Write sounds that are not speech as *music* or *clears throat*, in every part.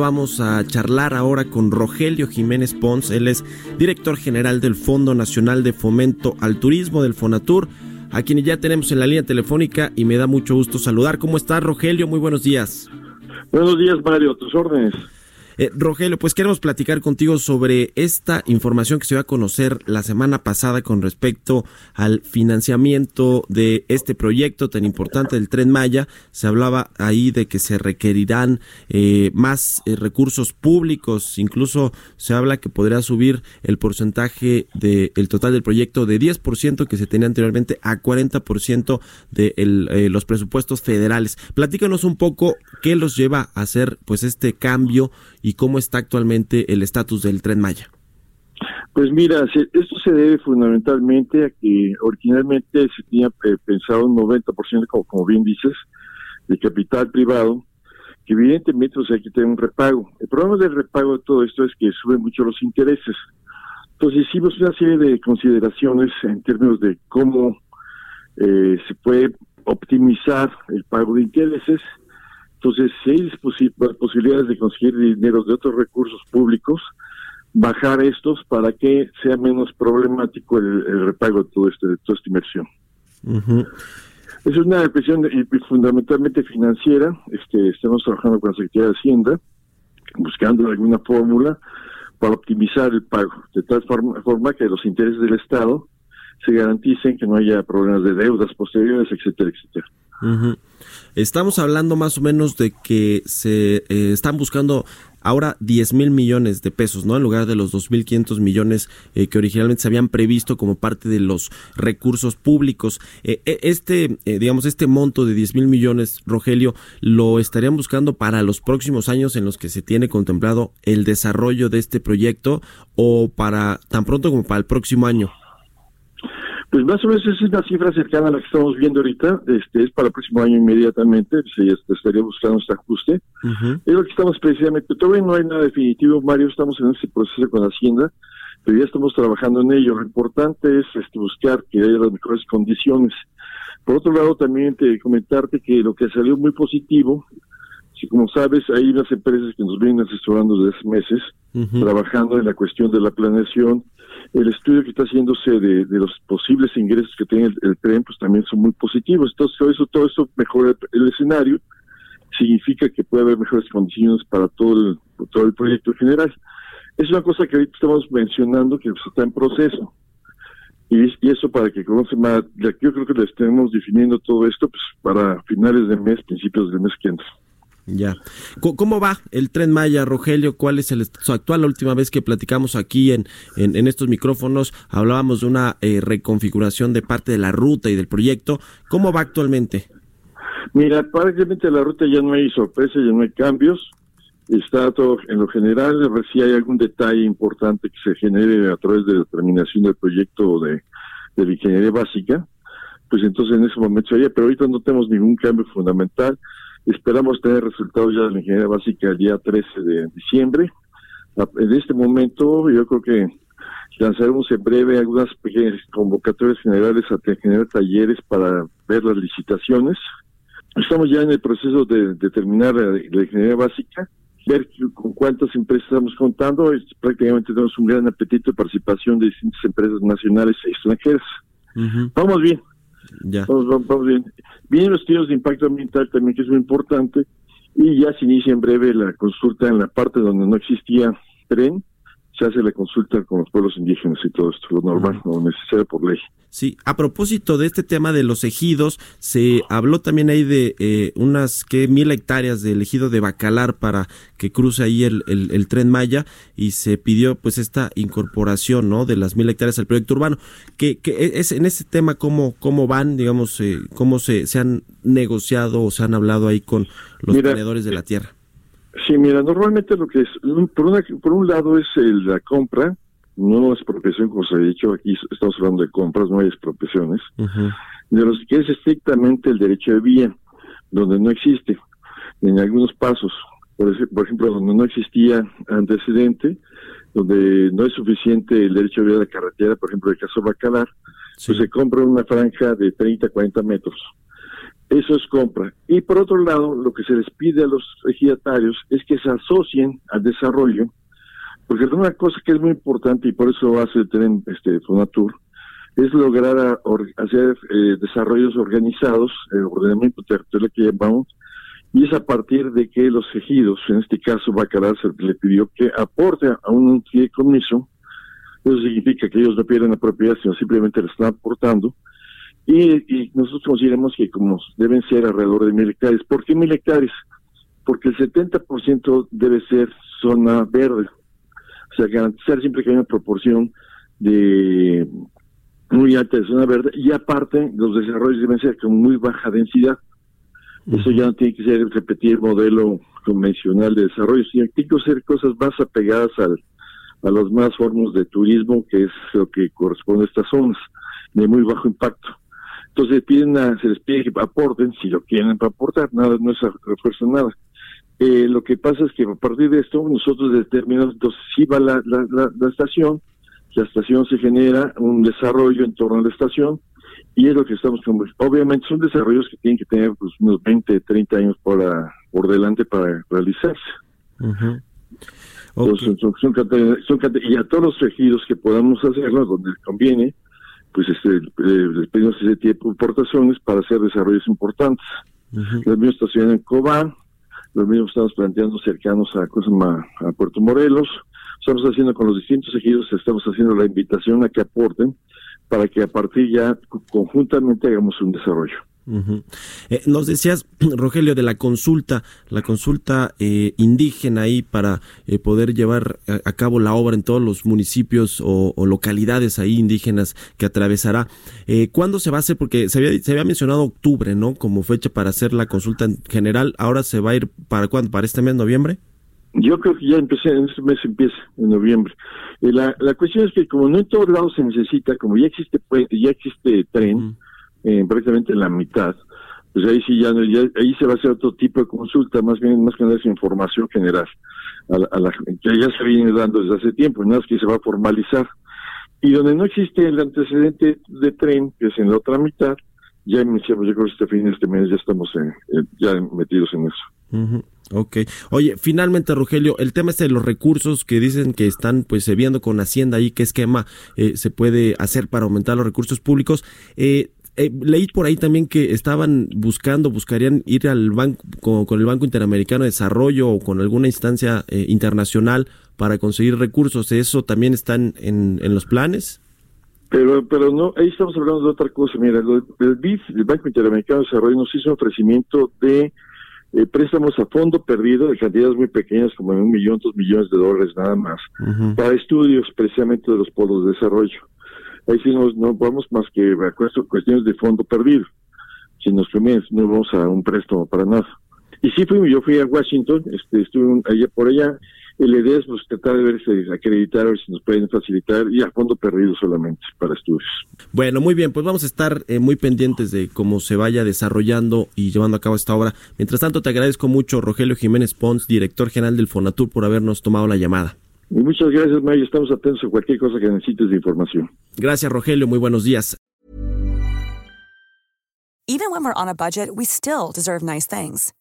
Vamos a charlar ahora con Rogelio Jiménez Pons. Él es director general del Fondo Nacional de Fomento al Turismo del Fonatur, a quien ya tenemos en la línea telefónica y me da mucho gusto saludar. ¿Cómo estás, Rogelio? Muy buenos días. Buenos días, Mario. Tus órdenes. Eh, Rogelio, pues queremos platicar contigo sobre esta información que se dio a conocer la semana pasada con respecto al financiamiento de este proyecto tan importante del Tren Maya. Se hablaba ahí de que se requerirán eh, más eh, recursos públicos, incluso se habla que podría subir el porcentaje del total del proyecto de 10% que se tenía anteriormente a 40% de el, los presupuestos federales. Platícanos un poco qué los lleva a hacer pues este cambio y cómo está actualmente el estatus del tren Maya. Pues mira, esto se debe fundamentalmente a que originalmente se tenía eh, pensado un 90%, como, como bien dices, de capital privado, que evidentemente o sea, hay que tener un repago. El problema del repago de todo esto es que suben mucho los intereses. Entonces hicimos una serie de consideraciones en términos de cómo eh, se puede optimizar el pago de intereses entonces, si hay posibilidades de conseguir dinero de otros recursos públicos, bajar estos para que sea menos problemático el, repago de, todo este, de toda esta inversión. Es una presión fundamentalmente financiera. Este, estamos trabajando con la Secretaría de Hacienda, buscando alguna fórmula para optimizar el pago, de tal forma, forma que los intereses del Estado se garanticen que no haya problemas de deudas posteriores, etcétera, etcétera. Estamos hablando más o menos de que se eh, están buscando ahora 10 mil millones de pesos, ¿no? En lugar de los 2.500 millones eh, que originalmente se habían previsto como parte de los recursos públicos. Eh, este, digamos, este monto de 10 mil millones, Rogelio, ¿lo estarían buscando para los próximos años en los que se tiene contemplado el desarrollo de este proyecto o para tan pronto como para el próximo año? Pues más o menos es una cifra cercana a la que estamos viendo ahorita, este es para el próximo año inmediatamente, se estaría buscando este ajuste. Es lo que estamos precisamente, todavía no hay nada definitivo, Mario, estamos en ese proceso con Hacienda, pero ya estamos trabajando en ello. Lo importante es este, buscar que haya las mejores condiciones. Por otro lado, también te comentarte que lo que salió muy positivo, si como sabes, hay unas empresas que nos vienen asesorando desde hace meses, trabajando en la cuestión de la planeación, el estudio que está haciéndose de, los posibles ingresos que tiene el, tren, pues también son muy positivos. Entonces, todo eso, todo eso mejora el, escenario, significa que puede haber mejores condiciones para todo el, todo el proyecto en general. Es una cosa que ahorita estamos mencionando que pues, está en proceso. Y, eso para que conoce más, yo creo que le estemos definiendo todo esto pues para finales de mes, principios del mes que entra. Ya. ¿Cómo va el tren Maya, Rogelio? ¿Cuál es el estado actual? La última vez que platicamos aquí en, en, estos micrófonos hablábamos de una eh, reconfiguración de parte de la ruta y del proyecto. ¿Cómo va actualmente? Mira, prácticamente la ruta ya no hay sorpresa, ya no hay cambios. Está todo en lo general, a si hay algún detalle importante que se genere a través de la terminación del proyecto de, de la ingeniería básica. Pues entonces en ese momento sería, pero ahorita no tenemos ningún cambio fundamental Esperamos tener resultados ya de la ingeniería básica el día 13 de diciembre. En este momento yo creo que lanzaremos en breve algunas pequeñas convocatorias generales a generar talleres para ver las licitaciones. Estamos ya en el proceso de, terminar la, ingeniería básica, ver con cuántas empresas estamos contando. prácticamente tenemos un gran apetito de participación de distintas empresas nacionales e extranjeras. Vamos bien. Ya. Vamos, vamos, bien. Vienen los estudios de impacto ambiental también, que es muy importante, y ya se inicia en breve la consulta en la parte donde no existía tren, se hace la consulta con los pueblos indígenas y todo esto, lo normal, lo necesario por ley. Sí, a propósito de este tema de los ejidos, se habló también ahí de eh, unas que mil hectáreas del ejido de Bacalar para que cruce ahí el, el, tren Maya y se pidió pues esta incorporación no de las mil hectáreas al proyecto urbano. que, que es en ese tema cómo cómo van, digamos, eh, cómo se, se han negociado o se han hablado ahí con los tenedores de la tierra. Sí, mira, normalmente lo que es, por, una, por un lado es la compra, no es expropiación, como se ha dicho, aquí estamos hablando de compras, no hay expropiaciones, de los que es estrictamente el derecho de vía, donde no existe, en algunos pasos, por, ejemplo, donde no existía antecedente, donde no es suficiente el derecho de vía de la carretera, por ejemplo, el caso Bacalar, pues se compra una franja de 30, 40 metros eso es compra. Y por otro lado, lo que se les pide a los ejidatarios es que se asocien al desarrollo, porque una cosa que es muy importante y por eso hace el tren este, Fonatur, es lograr hacer eh, desarrollos organizados, el ordenamiento territorial que llamamos, y es a partir de que los ejidos, en este caso Bacalar, se le pidió que aporte a un fideicomiso, eso significa que ellos no pierden la propiedad, sino simplemente le están aportando, y, nosotros consideramos que como deben ser alrededor de mil hectáreas. ¿Por qué mil hectáreas? Porque el 70% debe ser zona verde. O sea, garantizar siempre que haya una proporción de muy alta de zona verde y aparte los desarrollos deben ser con muy baja densidad. Eso ya no tiene que ser repetir el modelo convencional de desarrollo, sino que tiene que ser cosas más apegadas al, a los más formas de turismo, que es lo que corresponde a estas zonas, de muy bajo impacto. Entonces piden se les pide que aporten, si lo quieren para aportar, nada, no es refuerzo nada. Eh, lo que pasa es que a partir de esto nosotros determinamos, entonces si va la, la, estación, la estación se genera un desarrollo en torno a la estación y es lo que estamos como obviamente son desarrollos que tienen que tener pues, unos 20, 30 años por, por delante para realizarse. y a todos los ejidos que podamos hacerlo, donde conviene, pues este, eh, les pedimos ese tipo de importaciones para hacer desarrollos importantes. Los mismos estacionan en Cobán, los mismos estamos planteando cercanos a, a Puerto Morelos, estamos haciendo con los distintos ejidos, estamos haciendo la invitación a que aporten para que a partir ya conjuntamente hagamos un desarrollo. Eh, nos decías, *clears throat* Rogelio, de la consulta, la consulta eh, indígena ahí para eh, poder llevar a, cabo la obra en todos los municipios o, localidades ahí indígenas que atravesará. ¿Cuándo se va a hacer? Porque se había, se había mencionado octubre, ¿no? Como fecha para hacer la consulta en general. ¿Ahora se va a ir para cuándo? ¿Para este mes, noviembre? Yo creo que ya empecé, en este mes empieza, en noviembre. la, la cuestión es que como no en todos lados se necesita, como ya existe ya existe tren, prácticamente la mitad, pues ahí sí ya, ahí se va a hacer otro tipo de consulta, más bien más que nada es información general, a la, que ya se viene dando desde hace tiempo, nada más que se va a formalizar. Y donde no existe el antecedente de tren, que es en la otra mitad, ya iniciamos, yo creo que este fin de este mes ya estamos ya metidos en eso. Ok. Oye, finalmente, Rogelio, el tema este de los recursos que dicen que están pues se viendo con Hacienda ahí, qué esquema eh, se puede hacer para aumentar los recursos públicos. Eh, eh, leí por ahí también que estaban buscando, buscarían ir al banco con, el Banco Interamericano de Desarrollo o con alguna instancia eh, internacional para conseguir recursos. ¿Eso también están en, en los planes? Pero, pero no, ahí estamos hablando de otra cosa. Mira, el BID, el Banco Interamericano de Desarrollo, nos hizo un ofrecimiento de eh, préstamos a fondo perdido de cantidades muy pequeñas, como en un millón, dos millones de dólares nada más, para estudios precisamente de los polos de desarrollo ahí sí no, no vamos más que a cuestiones de fondo perdido. Si nos conviene, no vamos a un préstamo para nada. Y sí fui, yo fui a Washington, este, estuve allá por allá, y la idea es pues, tratar de verse, acreditar, a ver si nos pueden facilitar, y a fondo perdido solamente para estudios. Bueno, muy bien, pues vamos a estar eh, muy pendientes de cómo se vaya desarrollando y llevando a cabo esta obra. Mientras tanto, te agradezco mucho, Rogelio Jiménez Pons, director general del Fonatur, por habernos tomado la llamada. Y muchas gracias, Mayo. Estamos atentos a cualquier cosa que necesites de información. Gracias, Rogelio. Muy buenos días. Even when we're on a budget, we still deserve nice things.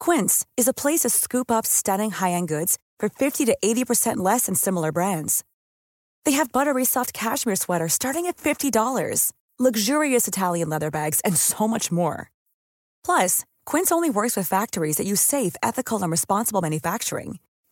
Quince is a place to scoop up stunning high-end goods for 50 to 80% less than similar brands. They have buttery soft cashmere sweaters starting at $50, luxurious Italian leather bags, and so much more. Plus, Quince only works with factories that use safe, ethical, and responsible manufacturing.